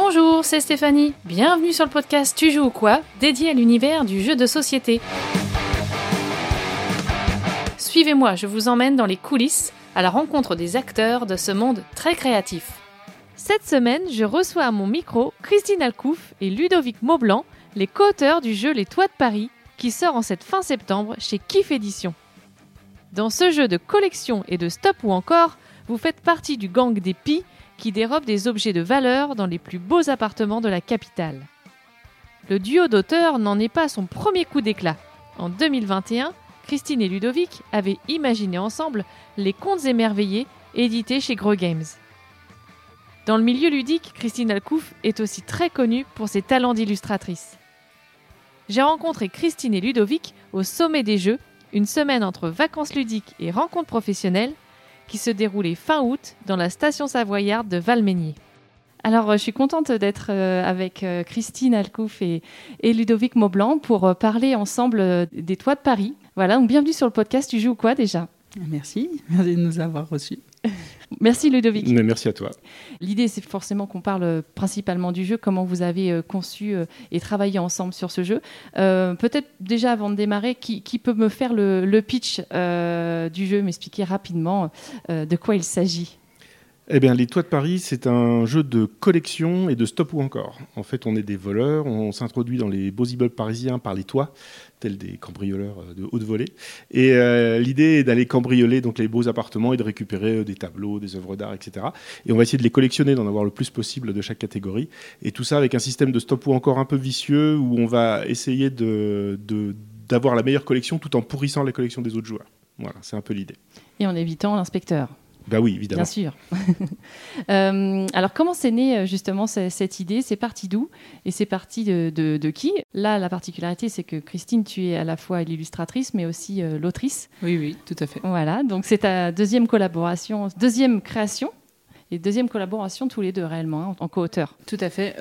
Bonjour, c'est Stéphanie. Bienvenue sur le podcast Tu joues ou quoi dédié à l'univers du jeu de société. Suivez-moi, je vous emmène dans les coulisses à la rencontre des acteurs de ce monde très créatif. Cette semaine, je reçois à mon micro Christine Alcouf et Ludovic Maublanc, les co-auteurs du jeu Les Toits de Paris, qui sort en cette fin septembre chez Kif Édition. Dans ce jeu de collection et de stop ou encore, vous faites partie du gang des Pi qui dérobe des objets de valeur dans les plus beaux appartements de la capitale. Le duo d'auteurs n'en est pas son premier coup d'éclat. En 2021, Christine et Ludovic avaient imaginé ensemble Les Contes émerveillés, édités chez Gros Games. Dans le milieu ludique, Christine Alcouf est aussi très connue pour ses talents d'illustratrice. J'ai rencontré Christine et Ludovic au sommet des Jeux, une semaine entre vacances ludiques et rencontres professionnelles, qui se déroulait fin août dans la station savoyarde de Valménier. Alors, euh, je suis contente d'être euh, avec euh, Christine Alcouf et, Ludovic Maublanc pour parler ensemble des toits de Paris. Voilà, donc bienvenue sur le podcast Tu joues quoi déjà? Merci, merci de nous avoir reçus. Merci Ludovic. merci à toi. L'idée, c'est forcément qu'on parle principalement du jeu, comment vous avez conçu et travaillé ensemble sur ce jeu. Peut-être déjà avant de démarrer, qui, peut me faire le, pitch du jeu, m'expliquer rapidement de quoi il s'agit? Eh bien, Les Toits de Paris, c'est un jeu de collection et de stop ou encore. En fait, on est des voleurs, on s'introduit dans les beaux immeubles parisiens par les toits, tels des cambrioleurs euh, de haute volée. Et euh, l'idée est d'aller cambrioler donc les beaux appartements et de récupérer euh, des tableaux, des œuvres d'art, etc. Et on va essayer de les collectionner, d'en avoir le plus possible de chaque catégorie. Et tout ça avec un système de stop ou encore un peu vicieux où on va essayer d'avoir la meilleure collection tout en pourrissant la collection des autres joueurs. Voilà, c'est un peu l'idée. Et en évitant l'inspecteur. Bah oui, évidemment. Bien sûr. Euh, alors, comment c'est né euh, justement cette idée? C'est parti d'où? Et c'est parti de, qui? Là, la particularité, c'est que Christine, tu es à la fois l'illustratrice, mais aussi euh, l'autrice. Oui, oui, tout à fait. Voilà, donc c'est ta deuxième collaboration, deuxième création et deuxième collaboration tous les deux réellement hein, en co-auteur. Tout à fait.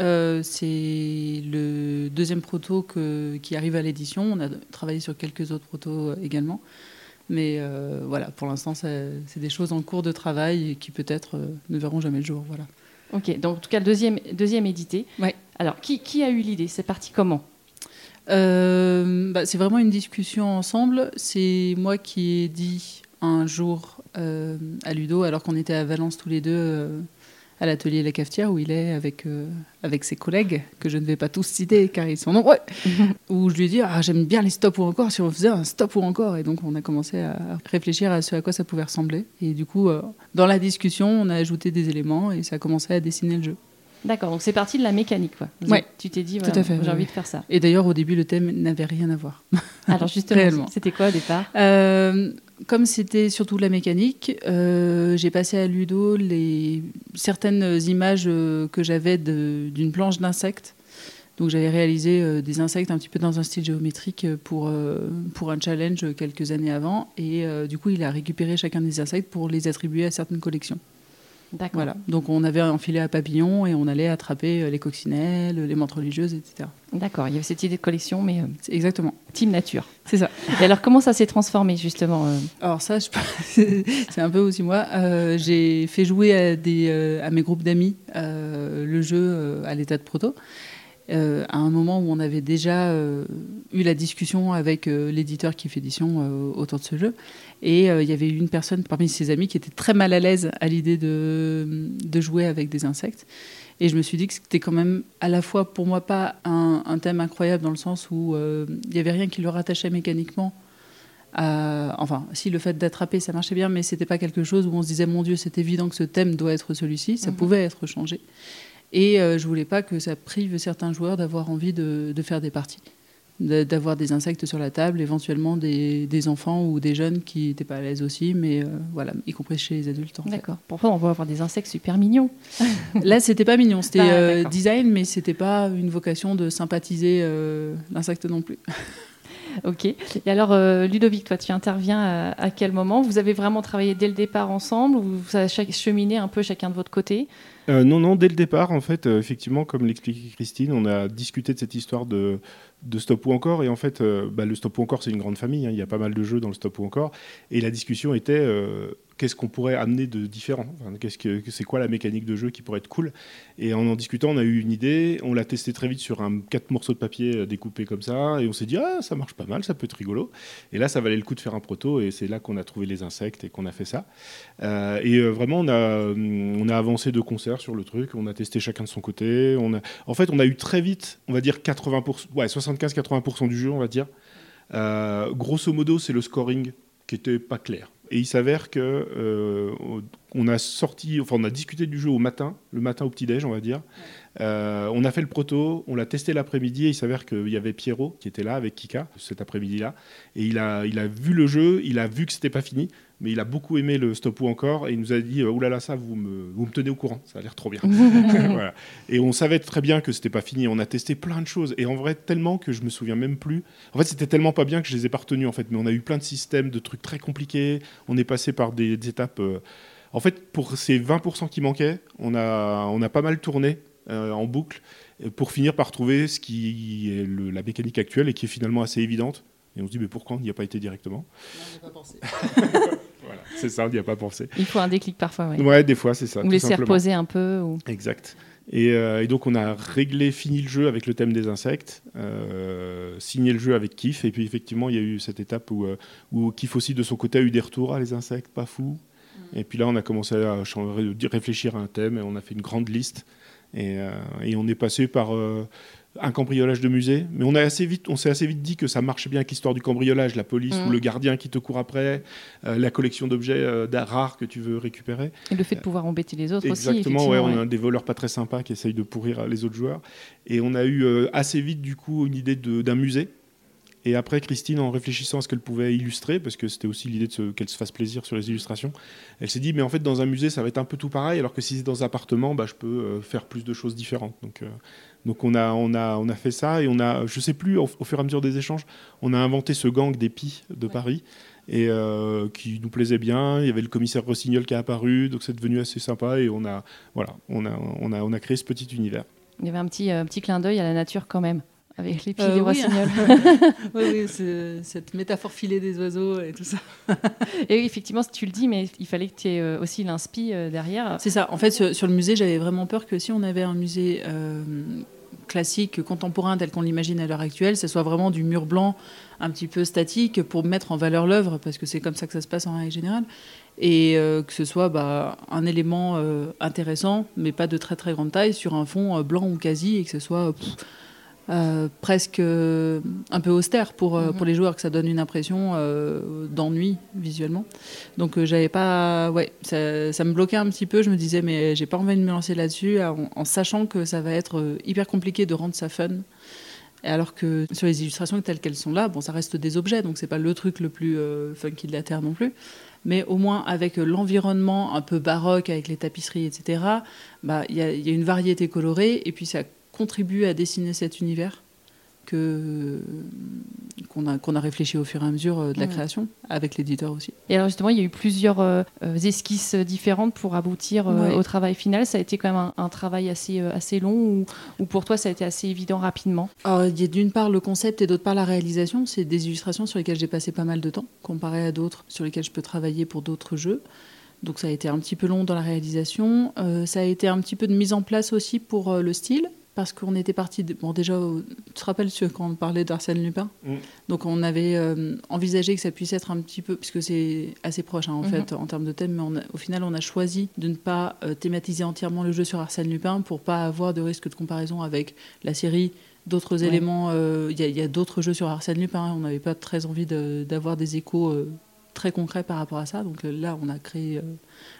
c'est le deuxième proto qui arrive à l'édition. On a travaillé sur quelques autres protos également. Mais euh, voilà, pour l'instant, c'est des choses en cours de travail et qui peut-être euh, ne verront jamais le jour. Voilà. Ok, donc en tout cas, deuxième, deuxième édité. Ouais. Alors, qui, qui a eu l'idée? C'est parti comment? Euh, bah, C'est vraiment une discussion ensemble. C'est moi qui ai dit un jour à Ludo, alors qu'on était à Valence tous les deux à l'atelier La Cafetière où il est avec, euh, avec ses collègues, que je ne vais pas tous citer car ils sont nombreux, où je lui ai dit ah, j'aime bien les stop ou encore si on faisait un stop ou encore. Et donc on a commencé à réfléchir à ce à quoi ça pouvait ressembler. Et du coup, euh, dans la discussion, on a ajouté des éléments et ça a commencé à dessiner le jeu. D'accord, donc c'est parti de la mécanique. Quoi. Ouais. Tu t'es dit, voilà, j'ai envie de faire ça. Et d'ailleurs, au début, le thème n'avait rien à voir. Alors justement, c'était quoi au départ? Euh, Comme c'était surtout la mécanique, euh, j'ai passé à Ludo certaines images euh, que j'avais d'une planche d'insectes. Donc j'avais réalisé des insectes un petit peu dans un style géométrique pour, pour un challenge quelques années avant. Et du coup, il a récupéré chacun des insectes pour les attribuer à certaines collections. Voilà. Donc on avait un filet à papillons et on allait attraper euh, les coccinelles, les menthes religieuses, etc. D'accord, il y avait cette idée de collection, mais. Euh, exactement. Team Nature. C'est ça. Et alors comment ça s'est transformé justement euh Alors ça, c'est un peu aussi moi. J'ai fait jouer à, des, à mes groupes d'amis le jeu à l'état de proto. Euh, à un moment où on avait déjà euh, eu la discussion avec euh, l'éditeur qui fait édition autour de ce jeu. Et il y avait une personne parmi ses amis qui était très mal à l'aise à l'idée de, de, jouer avec des insectes. Et je me suis dit que c'était quand même à la fois pour moi pas un, un thème incroyable dans le sens où il n'y avait rien qui le rattachait mécaniquement. À, enfin, si le fait d'attraper ça marchait bien, mais c'était pas quelque chose où on se disait mon Dieu, c'est évident que ce thème doit être celui-ci. Ça mhm. pouvait être changé. Et euh, je voulais pas que ça prive certains joueurs d'avoir envie de, faire des parties, d'avoir des insectes sur la table, éventuellement des, enfants ou des jeunes qui n'étaient pas à l'aise aussi, mais euh, voilà, y compris chez les adultes. D'accord. Pourquoi on va avoir des insectes super mignons Là, c'était pas mignon, c'était ah, euh, design, mais c'était pas une vocation de sympathiser l'insecte non plus. Ok. Et alors, Ludovic, toi, tu interviens à, quel moment? Vous avez vraiment travaillé dès le départ ensemble ou vous avez cheminé un peu chacun de votre côté? Euh, non, non, dès le départ, en fait, euh, effectivement, comme l'expliquait Christine, on a discuté de cette histoire de, stop ou encore. Et en fait, euh, bah, le stop ou encore, c'est une grande famille. Hein. il y a pas mal de jeux dans le stop ou encore. Et la discussion était qu'est-ce qu'on pourrait amener de différent? Qu'est-ce que c'est quoi la mécanique de jeu qui pourrait être cool? Et en en discutant, on a eu une idée. On l'a testé très vite sur un quatre morceaux de papier découpés comme ça, et on s'est dit ah ça marche pas mal, ça peut être rigolo. Et là, ça valait le coup de faire un proto, et c'est là qu'on a trouvé les insectes et qu'on a fait ça. Et vraiment, on a on a avancé de concert sur le truc. On a testé chacun de son côté. On a, en fait, on a eu très vite, on va dire 80 ouais 75-80% du jeu, on va dire. grosso modo, c'est le scoring qui était pas clair. Et il s'avère que euh, on a sorti, enfin on a discuté du jeu au matin, le matin au petit déj, on va dire. Euh, on a fait le proto, on l'a testé l'après-midi et il s'avère qu'il y avait Pierrot qui était là avec Kika cet après-midi-là. Et il a, il a vu le jeu, il a vu que c'était pas fini, mais il a beaucoup aimé le stop ou encore et il nous a dit Oulala, là là, ça, vous me, vous me tenez au courant, ça a l'air trop bien. Et on savait très bien que c'était pas fini. On a testé plein de choses et en vrai, tellement que je me souviens même plus. En fait, c'était tellement pas bien que je les ai pas retenus en fait, mais on a eu plein de systèmes, de trucs très compliqués. On est passé par des, étapes. Euh, en fait, pour ces 20% qui manquaient, on a, on a pas mal tourné euh, en boucle pour finir par trouver ce qui est la mécanique actuelle et qui est finalement assez évidente. Et on se dit, mais pourquoi on n'y a pas été directement? On n'y a pas pensé. voilà, c'est ça, on n'y a pas pensé. Il faut un déclic parfois, oui. Ouais, des fois, c'est ça. Ou laisser reposer un peu. Ou... Exact. Euh, et, donc, on a réglé, fini le jeu avec le thème des insectes, euh, signé le jeu avec Kif. Et puis, effectivement, il y a eu cette étape où, où Kif aussi, de son côté, a eu des retours. à les insectes, pas fou. Et puis là, on a commencé à réfléchir à un thème et on a fait une grande liste. Et, euh, on est passé par euh, un cambriolage de musée, mais on, a assez vite, on s'est assez vite dit que ça marchait bien avec l'histoire du cambriolage, la police ou mm. le gardien qui te court après, euh, la collection d'objets rares que tu veux récupérer. Et le fait de pouvoir embêter les autres aussi. Exactement, ouais, on a des voleurs pas très sympas qui essayent de pourrir les autres joueurs. Et on a eu assez vite du coup une idée d'un musée et après, Christine, en réfléchissant à ce qu'elle pouvait illustrer, parce que c'était aussi l'idée qu'elle se fasse plaisir sur les illustrations, elle s'est dit, mais en fait, dans un musée, ça va être un peu tout pareil, alors que si c'est dans un appartement, bah, je peux euh, faire plus de choses différentes. Donc, euh, donc on, a, on, a, on a fait ça, et on a, je sais plus, au, fur et à mesure des échanges, on a inventé ce gang des pis de Paris, et euh, qui nous plaisait bien. Il y avait le commissaire Rossignol qui a apparu, donc c'est devenu assez sympa, et on a, voilà, on a, on a, on a créé ce petit univers. Il y avait un petit, petit clin d'œil à la nature quand même avec les pieds euh, oui, oui, oui cette métaphore filée des oiseaux et tout ça. et oui, effectivement, tu le dis, mais il fallait que tu aies euh, aussi l'inspi euh, derrière. C'est ça. En fait, sur, le musée, j'avais vraiment peur que si on avait un musée classique, contemporain, tel qu'on l'imagine à l'heure actuelle, ce soit vraiment du mur blanc un petit peu statique pour mettre en valeur l'œuvre, parce que c'est comme ça que ça se passe en règle générale, et que ce soit bah, un élément intéressant, mais pas de très très grande taille, sur un fond blanc ou quasi, et que ce soit... Euh, presque euh, un peu austère pour, euh, pour mhm. les joueurs, que ça donne une impression d'ennui visuellement. Donc j'avais pas, ouais, ça, me bloquait un petit peu. Je me disais mais j'ai pas envie de me lancer là-dessus, en, sachant que ça va être hyper compliqué de rendre ça fun. Alors que sur les illustrations telles qu'elles sont là, bon, ça reste des objets, donc c'est pas le truc le plus funky de la terre non plus. Mais au moins avec l'environnement un peu baroque, avec les tapisseries, etc. Bah il y, y, a une variété colorée et puis ça contribue à dessiner cet univers que qu'on a qu'on a réfléchi au fur et à mesure euh, de la création avec l'éditeur aussi. Et alors justement, il y a eu plusieurs euh, euh, esquisses différentes pour aboutir au travail final. Ça a été quand même un, travail assez assez long ou, pour toi ça a été assez évident rapidement? il y a d'une part le concept et d'autre part la réalisation. C'est des illustrations sur lesquelles j'ai passé pas mal de temps comparé à d'autres sur lesquelles je peux travailler pour d'autres jeux. Donc ça a été un petit peu long dans la réalisation. ça a été un petit peu de mise en place aussi pour le style parce qu'on était parti. Bon, déjà, tu te rappelles quand on parlait d'Arsène Lupin mm. Donc, on avait euh, envisagé que ça puisse être un petit peu, puisque c'est assez proche hein, en mm-hmm. fait en termes de thème, mais au final, on a choisi de ne pas euh, thématiser entièrement le jeu sur Arsène Lupin pour pas avoir de risque de comparaison avec la série. D'autres éléments, euh, il y a, d'autres jeux sur Arsène Lupin. Hein. on n'avait pas très envie d'avoir des échos très concrets par rapport à ça. Donc là, on a créé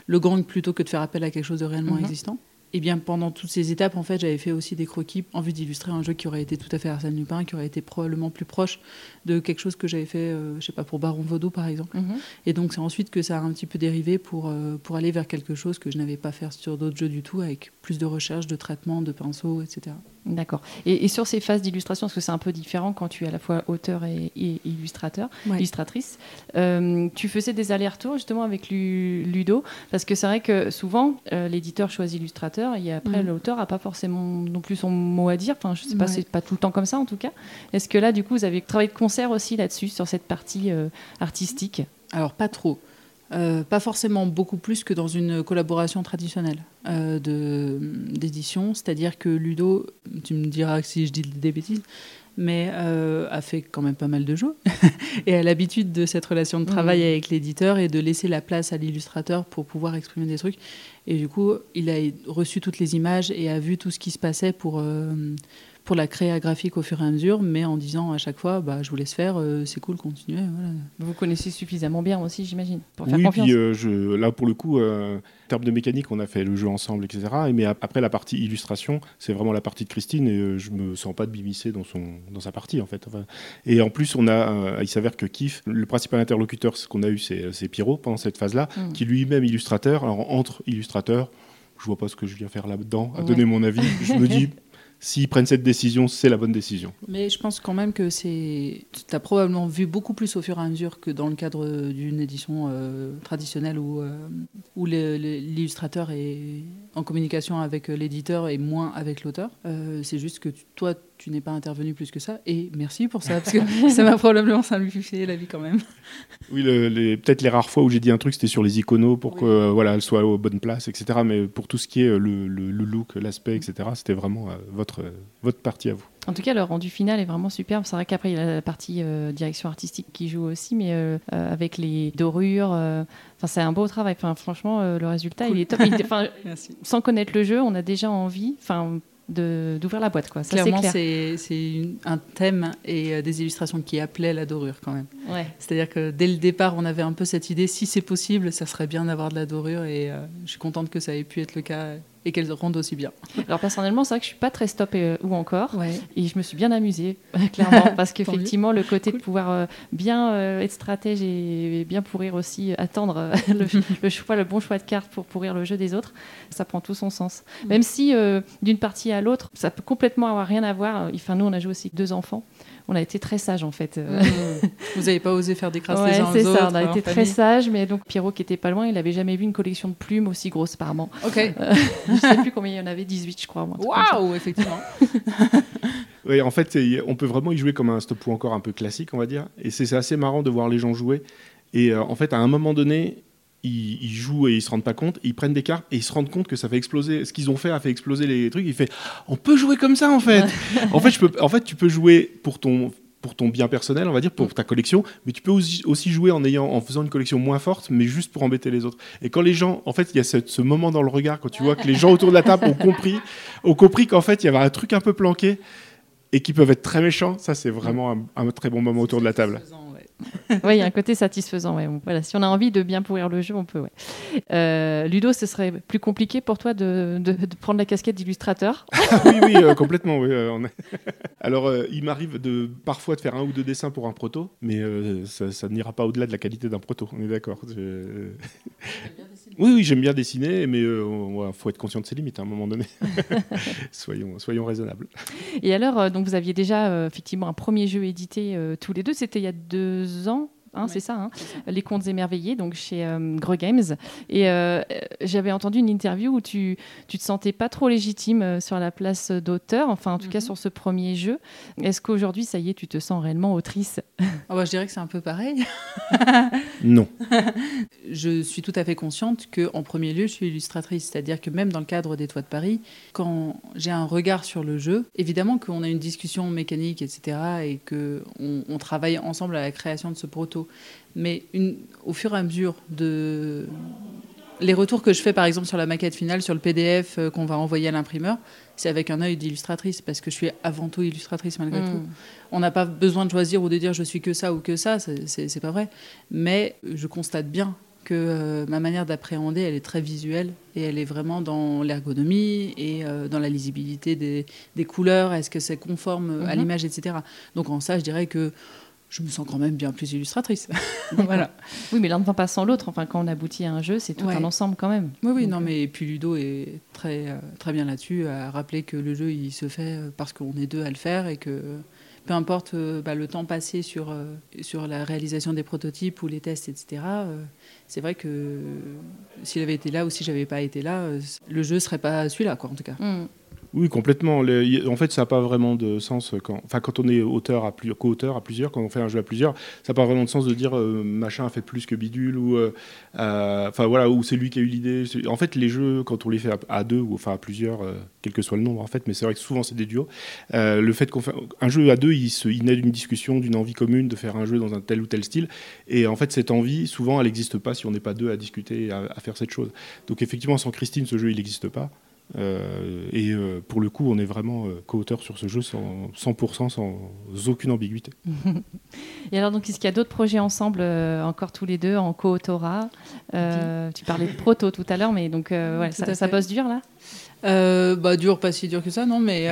le gang plutôt que de faire appel à quelque chose de réellement mm-hmm. existant. Et bien pendant toutes ces étapes, en fait, j'avais fait aussi des croquis en vue d'illustrer un jeu qui aurait été tout à fait Arsène Lupin, qui aurait été probablement plus proche de quelque chose que j'avais fait, euh, je sais pas, pour Baron Vaudou par exemple. Mhm. Et donc c'est ensuite que ça a un petit peu dérivé pour, euh, pour aller vers quelque chose que je n'avais pas fait sur d'autres jeux du tout, avec plus de recherche, de traitement, de pinceaux, etc. D'accord. Et, sur ces phases d'illustration, parce que c'est un peu différent quand tu es à la fois auteur et, illustrateur, illustratrice, euh, tu faisais des allers-retours justement avec Ludo, parce que c'est vrai que souvent l'éditeur choisit l'illustrateur et après mm. l'auteur n'a pas forcément non plus son mot à dire. Enfin, je sais pas, c'est pas tout le temps comme ça en tout cas. Est-ce que là, du coup, vous avez travaillé de concert aussi là-dessus, sur cette partie euh, artistique? Alors, pas trop. Euh, pas forcément beaucoup plus que dans une collaboration traditionnelle euh, d'édition. C'est-à-dire que Ludo, tu me diras si je dis des bêtises, mais euh, a fait quand même pas mal de jeux et a l'habitude de cette relation de travail avec l'éditeur et de laisser la place à l'illustrateur pour pouvoir exprimer des trucs. Et du coup, il a reçu toutes les images et a vu tout ce qui se passait pour, pour la créa graphique au fur et à mesure, mais en disant à chaque fois, bah, je vous laisse faire, euh, c'est cool, continuez. Vous connaissez suffisamment bien aussi, j'imagine, pour faire oui, Puis, euh, je, là, pour le coup, euh, en termes de mécanique, on a fait le jeu ensemble, etc. Mais après, la partie illustration, c'est vraiment la partie de Christine, et je me sens pas de m'immiscer dans, son, dans sa partie, en fait. et en plus, on a, il s'avère que Kif, le principal interlocuteur qu'on a eu, c'est Pierrot pendant cette phase-là, mm. qui lui-même illustrateur. Alors, entre illustrateurs, je vois pas ce que je viens faire là-dedans, à donner mon avis. Je me dis, s'ils prennent cette décision, c'est la bonne décision. Mais je pense quand même que c'est. Tu as probablement vu beaucoup plus au fur et à mesure que dans le cadre d'une édition euh, traditionnelle où, euh, où l'illustrateur est en communication avec l'éditeur et moins avec l'auteur. Euh, c'est juste que toi, tu n'es pas intervenu plus que ça. Et merci pour ça, parce que ça m'a probablement simplifié la vie quand même. Oui, peut-être les rares fois où j'ai dit un truc, c'était sur les iconos pour que voilà, elle soit aux bonnes places, etc. Mais pour tout ce qui est le, look, l'aspect, etc., c'était vraiment euh, votre, votre partie à vous. En tout cas, le rendu final est vraiment superbe. C'est vrai qu'après, il y a la partie euh, direction artistique qui joue aussi, mais euh, avec les dorures, enfin, c'est un beau travail. Enfin, franchement, le résultat, il est top. sans connaître le jeu, on a déjà envie. Enfin, d'ouvrir la boîte. Quoi. Ça, Clairement, c'est un thème et euh, des illustrations qui appelaient la dorure quand même. Ouais. C'est-à-dire que dès le départ, on avait un peu cette idée, si c'est possible, ça serait bien d'avoir de la dorure et euh, je suis contente que ça ait pu être le cas et qu'elles rendent aussi bien. Alors personnellement, c'est vrai que je suis pas très stop euh, ou encore, et je me suis bien amusée, clairement, parce qu'effectivement, le côté de pouvoir euh, bien euh, être stratège et, bien pourrir aussi, attendre le, choix, le bon choix de carte pour pourrir le jeu des autres, ça prend tout son sens. Même si d'une partie à l'autre, ça peut complètement avoir rien à voir. Enfin, nous, on a joué aussi deux enfants on a été très sages en fait. Mmh. Vous n'avez pas osé faire des crasses les uns c'est ça, on a été très sages, mais donc Pierrot qui était pas loin, il n'avait jamais vu une collection de plumes aussi grosse apparemment. Ok. Euh, je ne sais plus combien il y en avait, 18 je crois. Waouh, effectivement. oui, en fait, on peut vraiment y jouer comme un stop ou encore un peu classique, on va dire. Et c'est assez marrant de voir les gens jouer. Et euh, en fait, à un moment donné, ils, jouent et ils se rendent pas compte, ils prennent des cartes et ils se rendent compte que ça fait exploser. Ce qu'ils ont fait a fait exploser les trucs. Il fait, on peut jouer comme ça en fait. en fait, je peux, en fait, tu peux jouer pour ton pour ton bien personnel, on va dire, pour ta collection, mais tu peux aussi, jouer en ayant, en faisant une collection moins forte, mais juste pour embêter les autres. Et quand les gens, en fait, il y a ce, moment dans le regard quand tu vois que les gens autour de la table ont compris, ont compris qu'en fait, il y avait un truc un peu planqué et qui peuvent être très méchants. Ça, c'est vraiment un, un, très bon moment autour de la table. oui, il y a un côté satisfaisant. Ouais. Voilà, si on a envie de bien pourrir le jeu, on peut. Ouais. Euh, Ludo, ce serait plus compliqué pour toi de, de, prendre la casquette d'illustrateur? Oui, oui, euh, complètement. Oui, euh, Alors, il m'arrive de parfois de faire un ou deux dessins pour un proto, mais ça, ça n'ira pas au-delà de la qualité d'un proto. On est d'accord. Oui, oui, j'aime bien dessiner, mais il euh, faut être conscient de ses limites à un moment donné. soyons, soyons raisonnables. Et alors, donc vous aviez déjà euh, effectivement un premier jeu édité euh, tous les deux, c'était il y a deux ans Hein, c'est ça, hein. Les Contes émerveillés, donc chez euh, Games. Et euh, j'avais entendu une interview où tu, tu te sentais pas trop légitime euh, sur la place d'auteur, enfin en tout cas mhm. sur ce premier jeu. Est-ce qu'aujourd'hui, ça y est, tu te sens réellement autrice? Ah bah, Je dirais que c'est un peu pareil. non. je suis tout à fait consciente qu'en premier lieu, je suis illustratrice. C'est-à-dire que même dans le cadre des Toits de Paris, quand j'ai un regard sur le jeu, évidemment qu'on a une discussion mécanique, etc., et qu'on on travaille ensemble à la création de ce proto mais une, au fur et à mesure de les retours que je fais par exemple sur la maquette finale, sur le PDF euh, qu'on va envoyer à l'imprimeur, c'est avec un œil d'illustratrice parce que je suis avant tout illustratrice malgré mm. tout. On n'a pas besoin de choisir ou de dire je suis que ça ou que ça, c'est pas vrai. Mais je constate bien que euh, ma manière d'appréhender, elle est très visuelle et elle est vraiment dans l'ergonomie et euh, dans la lisibilité des, des couleurs. Est-ce que c'est conforme à mm-hmm. l'image, etc. Donc en ça, je dirais que je me sens quand même bien plus illustratrice. voilà. Oui, mais l'un ne va pas sans l'autre. Enfin, quand on aboutit à un jeu, c'est tout un ensemble quand même. Oui, oui, non, euh, mais puis Ludo est très, euh, très bien là-dessus, à rappeler que le jeu, il se fait euh, parce qu'on est deux à le faire et que peu importe bah, le temps passé sur, sur la réalisation des prototypes ou les tests, etc., c'est vrai que s'il avait été là ou si j'avais pas été là, le jeu serait pas celui-là, quoi, en tout cas. Mm. Oui, complètement. en fait, ça n'a pas vraiment de sens quand, enfin, quand on est auteur à plus, co-auteur à plusieurs, quand on fait un jeu à plusieurs, ça n'a pas vraiment de sens de dire euh, machin a fait plus que bidule ou, euh, enfin voilà, ou c'est lui qui a eu l'idée. En fait, les jeux, quand on les fait à, deux ou enfin à plusieurs, quel que soit le nombre, en fait, mais c'est vrai que souvent c'est des duos. le fait qu'on un jeu à deux, il, se, il naît d'une discussion, d'une envie commune de faire un jeu dans un tel ou tel style, et en fait, cette envie, souvent, elle n'existe pas si on n'est pas deux à discuter, à, à faire cette chose. Donc effectivement, sans Christine, ce jeu, il n'existe pas. Euh, et euh, pour le coup, on est vraiment euh, co-auteur sur ce jeu sans 100%, sans aucune ambiguïté. et alors, donc, est-ce qu'il y a d'autres projets ensemble, encore tous les deux, en co-autorat Tu parlais de proto tout à l'heure, mais donc, ouais, ça, ça bosse dur là? Bah dur, pas si dur que ça, non, mais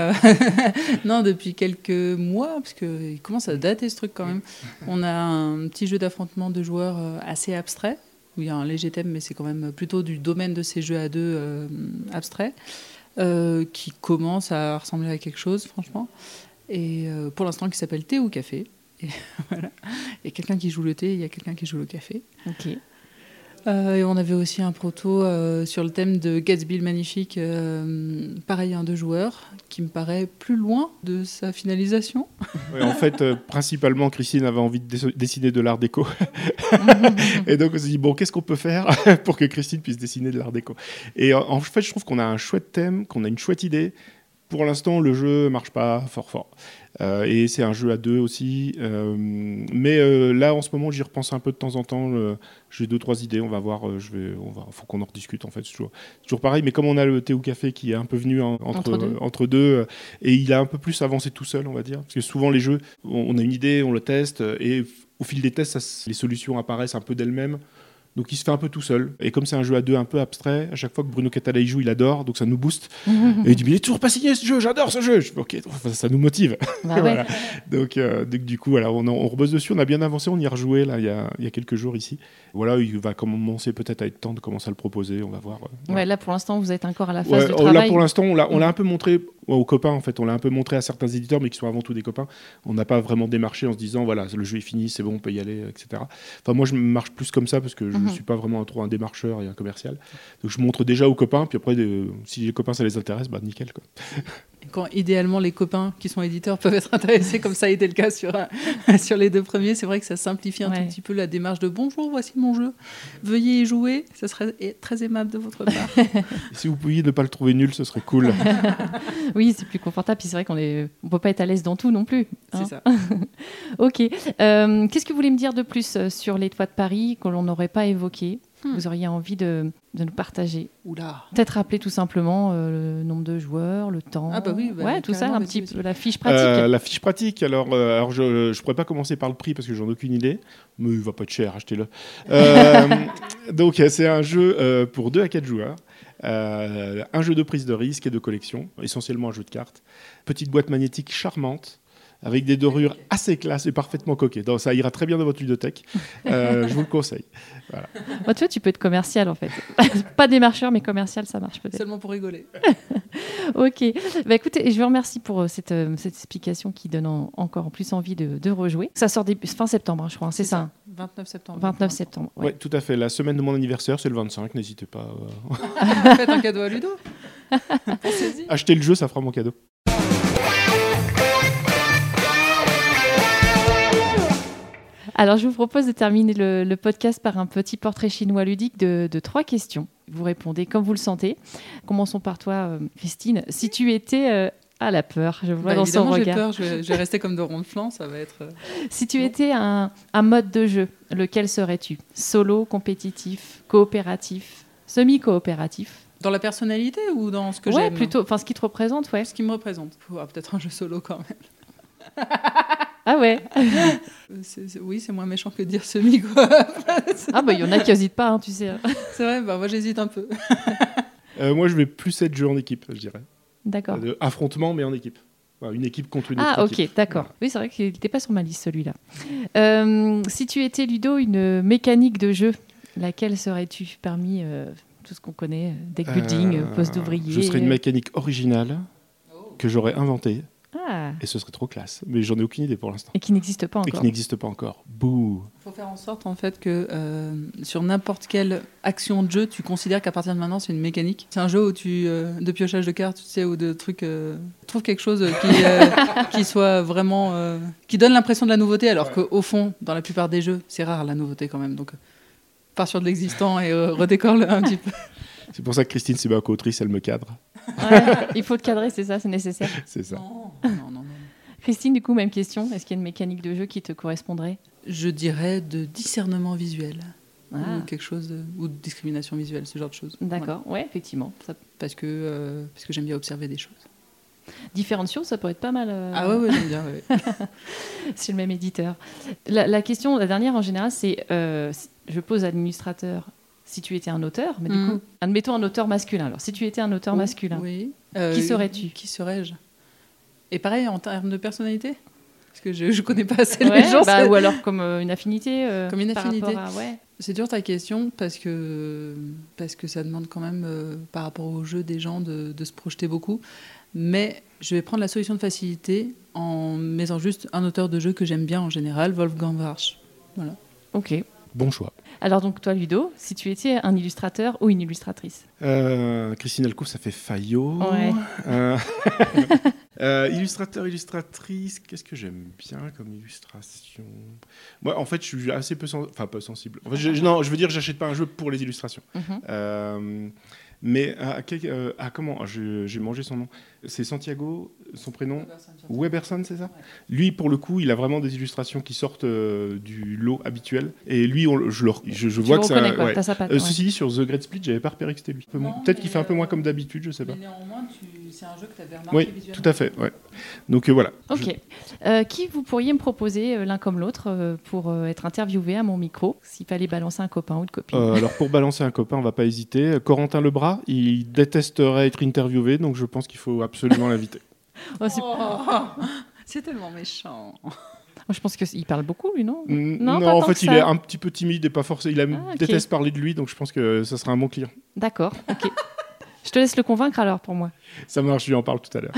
non, depuis quelques mois, parce qu'il commence à dater ce truc quand même. On a un petit jeu d'affrontement de joueurs assez abstrait, où il y a un léger thème, mais c'est quand même plutôt du domaine de ces jeux à deux euh, abstraits, euh, qui commence à ressembler à quelque chose, franchement. Et euh, pour l'instant, qui s'appelle Thé ou Café. Et voilà. Il quelqu'un qui joue le thé, il y a quelqu'un qui joue le café. Euh, et on avait aussi un proto euh, sur le thème de Gatsby le Magnifique, euh, pareil, un deux joueurs, qui me paraît plus loin de sa finalisation. en fait, principalement, Christine avait envie de dessiner de l'art déco. et donc, on s'est dit, bon, qu'est-ce qu'on peut faire pour que Christine puisse dessiner de l'art déco? Et en fait, je trouve qu'on a un chouette thème, qu'on a une chouette idée. Pour l'instant, le jeu marche pas fort fort. Euh, et c'est un jeu à deux aussi. Euh, mais euh, là, en ce moment, j'y repense un peu de temps en temps. J'ai deux, trois idées. On va voir. je vais, on va, faut qu'on en rediscute en fait. C'est toujours, toujours, pareil. Mais comme on a le thé ou café qui est un peu venu entre, entre, deux. et il a un peu plus avancé tout seul, on va dire. Parce que souvent, les jeux, on, a une idée, on le teste. Et au fil des tests, les solutions apparaissent un peu d'elles-mêmes. Donc il se fait un peu tout seul. Et comme c'est un jeu à deux un peu abstrait, à chaque fois que Bruno Catala y joue, il adore, donc ça nous booste. et il dit, mais il est toujours pas signé ce jeu, j'adore ce jeu. Je fais, ok, ça nous motive. Bah donc, euh, du coup, voilà, on, on rebosse dessus, on a bien avancé, on y a rejoué là, il, y a, il y a quelques jours ici. Voilà, il va commencer peut-être à être temps de commencer à le proposer, on va voir. Euh, ouais, là pour l'instant, vous êtes encore à la phase de travail. Là pour l'instant, on l'a un peu montré aux copains en fait. On l'a un peu montré à certains éditeurs, mais qui sont avant tout des copains. On n'a pas vraiment démarché en se disant voilà, le jeu est fini, c'est bon, on peut y aller, etc. Enfin, moi, je marche plus comme ça parce que je ne mhm. suis pas vraiment trop un démarcheur et un commercial. Donc, je montre déjà aux copains, puis après, si les copains ça les intéresse, bah nickel. Quoi. quand idéalement les copains qui sont éditeurs peuvent être intéressés, comme ça a été le cas sur, sur les deux premiers, c'est vrai que ça simplifie un tout petit peu la démarche de bonjour, voici mon jeu, veuillez y jouer, ça serait très aimable de votre part. si vous pouviez ne pas le trouver nul, ce serait cool. oui, c'est plus confortable, puis c'est vrai qu'on ne on peut pas être à l'aise dans tout non plus. Hein. c'est ça. ok. Euh, qu'est-ce que vous voulez me dire de plus euh, sur les toits de Paris que l'on n'aurait pas évoqué? Hmm. vous auriez envie de, nous partager Oula. Peut-être rappeler tout simplement euh, le nombre de joueurs, le temps. Ah bah oui, bah ouais, tout ça, un petit peu, la fiche pratique. Euh, la fiche pratique, alors, euh, alors je ne pourrais pas commencer par le prix parce que j'en ai aucune idée, mais il va pas être cher, achetez-le. donc c'est un jeu pour 2 à 4 joueurs. un jeu de prise de risque et de collection, essentiellement un jeu de cartes. Petite boîte magnétique charmante, avec des dorures assez classe et parfaitement coquées. Donc, ça ira très bien dans votre ludothèque. Euh, je vous le conseille. Voilà. Bah, tu vois, tu peux être commercial en fait. Pas démarcheur, mais commercial, ça marche peut-être. Seulement pour rigoler. ok. Bah, écoutez, je vous remercie pour euh, cette, euh, cette explication qui donne encore plus envie de, de rejouer. Ça sort fin septembre, hein, je crois. Hein, c'est ça. 29 septembre. 29 septembre. Oui, ouais, tout à fait. La semaine de mon anniversaire, c'est le 25. N'hésitez pas. Faites un cadeau à Ludo. Achetez le jeu, ça fera mon cadeau. Alors, je vous propose de terminer le, podcast par un petit portrait chinois ludique de, trois questions. Vous répondez comme vous le sentez. Commençons par toi, euh, Christine. Si tu étais euh, à la peur, je vois bah, dans son regard. peur, je vais, je vais, rester comme de rond de flanc, ça va être. Euh, si tu étais un, mode de jeu, lequel serais-tu? Solo, compétitif, coopératif, semi-coopératif? Dans la personnalité ou dans ce que ouais, j'aime? plutôt, enfin ce qui te représente, ouais. Ce qui me représente. Peut-être un jeu solo quand même. Ah ouais Oui, c'est moins méchant que de dire semi, quoi. ah bah il y en a qui n'hésitent pas, hein, tu sais. c'est vrai, bah moi j'hésite un peu. Euh, moi je vais plus être jeu en équipe, je dirais. D'accord. Euh, affrontement, mais en équipe. une équipe contre une autre Ah ok, d'accord. Oui, c'est vrai qu'il n'était pas sur ma liste celui-là. Euh, si tu étais Ludo, une mécanique de jeu, laquelle serais-tu parmi tout ce qu'on connaît, deck building, poste d'ouvrier Je serais une mécanique originale que j'aurais inventée. Ah. Et ce serait trop classe. Mais j'en ai aucune idée pour l'instant. Et qui n'existe pas Et encore. qui n'existe pas encore. Bouh. Il faut faire en sorte en fait que euh, sur n'importe quelle action de jeu, tu considères qu'à partir de maintenant c'est une mécanique. C'est un jeu où tu euh, de piochage de cartes, tu sais, ou de trucs. euh, trouve quelque chose qui euh, qui soit vraiment euh, qui donne l'impression de la nouveauté, alors qu'au fond, dans la plupart des jeux, c'est rare la nouveauté quand même. Donc pars sur de l'existant et euh, redécore-le un petit peu. C'est pour ça que Christine, c'est ma co-autrice, elle me cadre. Ouais, il faut te cadrer, c'est ça, c'est nécessaire. C'est ça. Non, non, non, non. Christine, du coup, même question. Est-ce qu'il y a une mécanique de jeu qui te correspondrait? Je dirais de discernement visuel. Ah. Ou quelque chose de- ou de discrimination visuelle, ce genre de choses. Voilà. D'accord, ouais, effectivement. Ça- Parce que euh, parce que j'aime bien observer des choses. Différentes choses, ça pourrait être pas mal. euh, Ah ouais, ouais, j'aime bien. ouais. C'est le même éditeur. La, la question, la dernière en général, c'est euh, je pose à l'illustrateur si tu étais un auteur, mais du Mhm. coup, admettons un auteur masculin. Alors, si tu étais un auteur masculin, Oui. Euh, Qui serais-tu? Qui serais-je? Et pareil en termes de personnalité? Parce que je, je connais pas assez Ouais, les gens. bah, ou alors comme euh, une affinité euh, Comme une affinité. à- ouais. C'est dur ta question parce que, parce que ça demande quand même, par rapport au jeu des gens, de, de se projeter beaucoup. Mais je vais prendre la solution de facilité en mettant juste un auteur de jeu que j'aime bien en général, Wolfgang Warsch. Voilà. Ok. Bon choix. Alors donc toi, Ludo, si tu étais un illustrateur ou une illustratrice Euh, Christine Alcouf, ça fait Fayot. Ouais. Euh, euh, illustrateur, illustratrice, qu'est-ce que j'aime bien comme illustration? Moi, en fait, je suis assez peu, sen- enfin, pas sensible. En fait, je- non, je veux dire, j'achète pas un jeu pour les illustrations. Mhm. Euh, mais à, euh, à comment J'ai mangé son nom. C'est Santiago, son prénom Weberson, c'est ça Lui, pour le coup, il a vraiment des illustrations qui sortent euh, du lot habituel. Et lui, on je, le- je, je vois le que ça. quoi, ouais. sa patte, Euh, ouais. Ceci dit, sur The Great Split, j'avais pas repéré que c'était lui. Peut-être qu'il fait un peu moins euh, comme d'habitude, je sais pas. Mais néanmoins, tu- c'est un jeu que tu avais remarqué Oui, visuellement. tout à fait. Ouais. Donc euh, voilà. Ok. Je- Euh, qui vous pourriez me proposer euh, l'un comme l'autre euh, pour euh, être interviewé à mon micro s'il fallait balancer un copain ou une copine? Euh, alors pour balancer un copain, on va pas hésiter. Corentin Lebras, il détesterait être interviewé, donc je pense qu'il faut absolument l'inviter. Oh, c'est- Oh, c'est tellement méchant. Oh, Je pense qu'il parle beaucoup, lui, non? Non, non, pas en fait, il ça. est un petit peu timide et pas forcément. Il aime, Ah, déteste parler de lui, donc je pense que ça sera un bon client. D'accord, ok. Je te laisse le convaincre alors pour moi. Ça marche, je lui en parle tout à l'heure.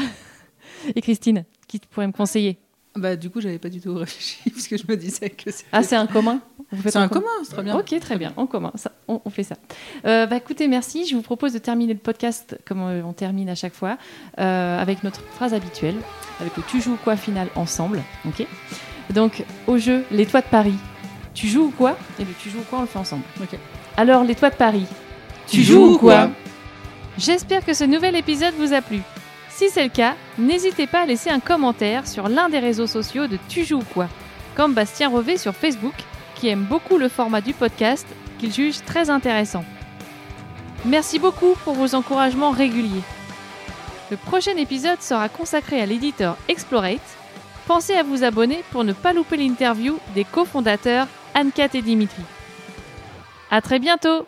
Et Christine, qui pourrait me conseiller? Bah, du coup, j'avais pas du tout réfléchi parce que je me disais que c'était- Ah, c'est un commun? C'est un commun, c'est très bien. Ok, très bien, en commun, ça, on, on fait ça. Euh, bah, écoutez, merci. Je vous propose de terminer le podcast comme euh, on termine à chaque fois, euh, avec notre phrase habituelle, avec le tu joues ou quoi final ensemble? Ok Donc, au jeu Les Toits de Paris, tu joues ou quoi? Et le tu joues ou quoi, on le fait ensemble. Ok. Alors, Les Toits de Paris, tu, joues ou quoi? J'espère que ce nouvel épisode vous a plu. Si c'est le cas, n'hésitez pas à laisser un commentaire sur l'un des réseaux sociaux de Tu joues ou quoi, comme Bastien Revet sur Facebook, qui aime beaucoup le format du podcast, qu'il juge très intéressant. Merci beaucoup pour vos encouragements réguliers. Le prochain épisode sera consacré à l'éditeur Explorate. Pensez à vous abonner pour ne pas louper l'interview des cofondateurs Anne-Cat et Dimitri. À très bientôt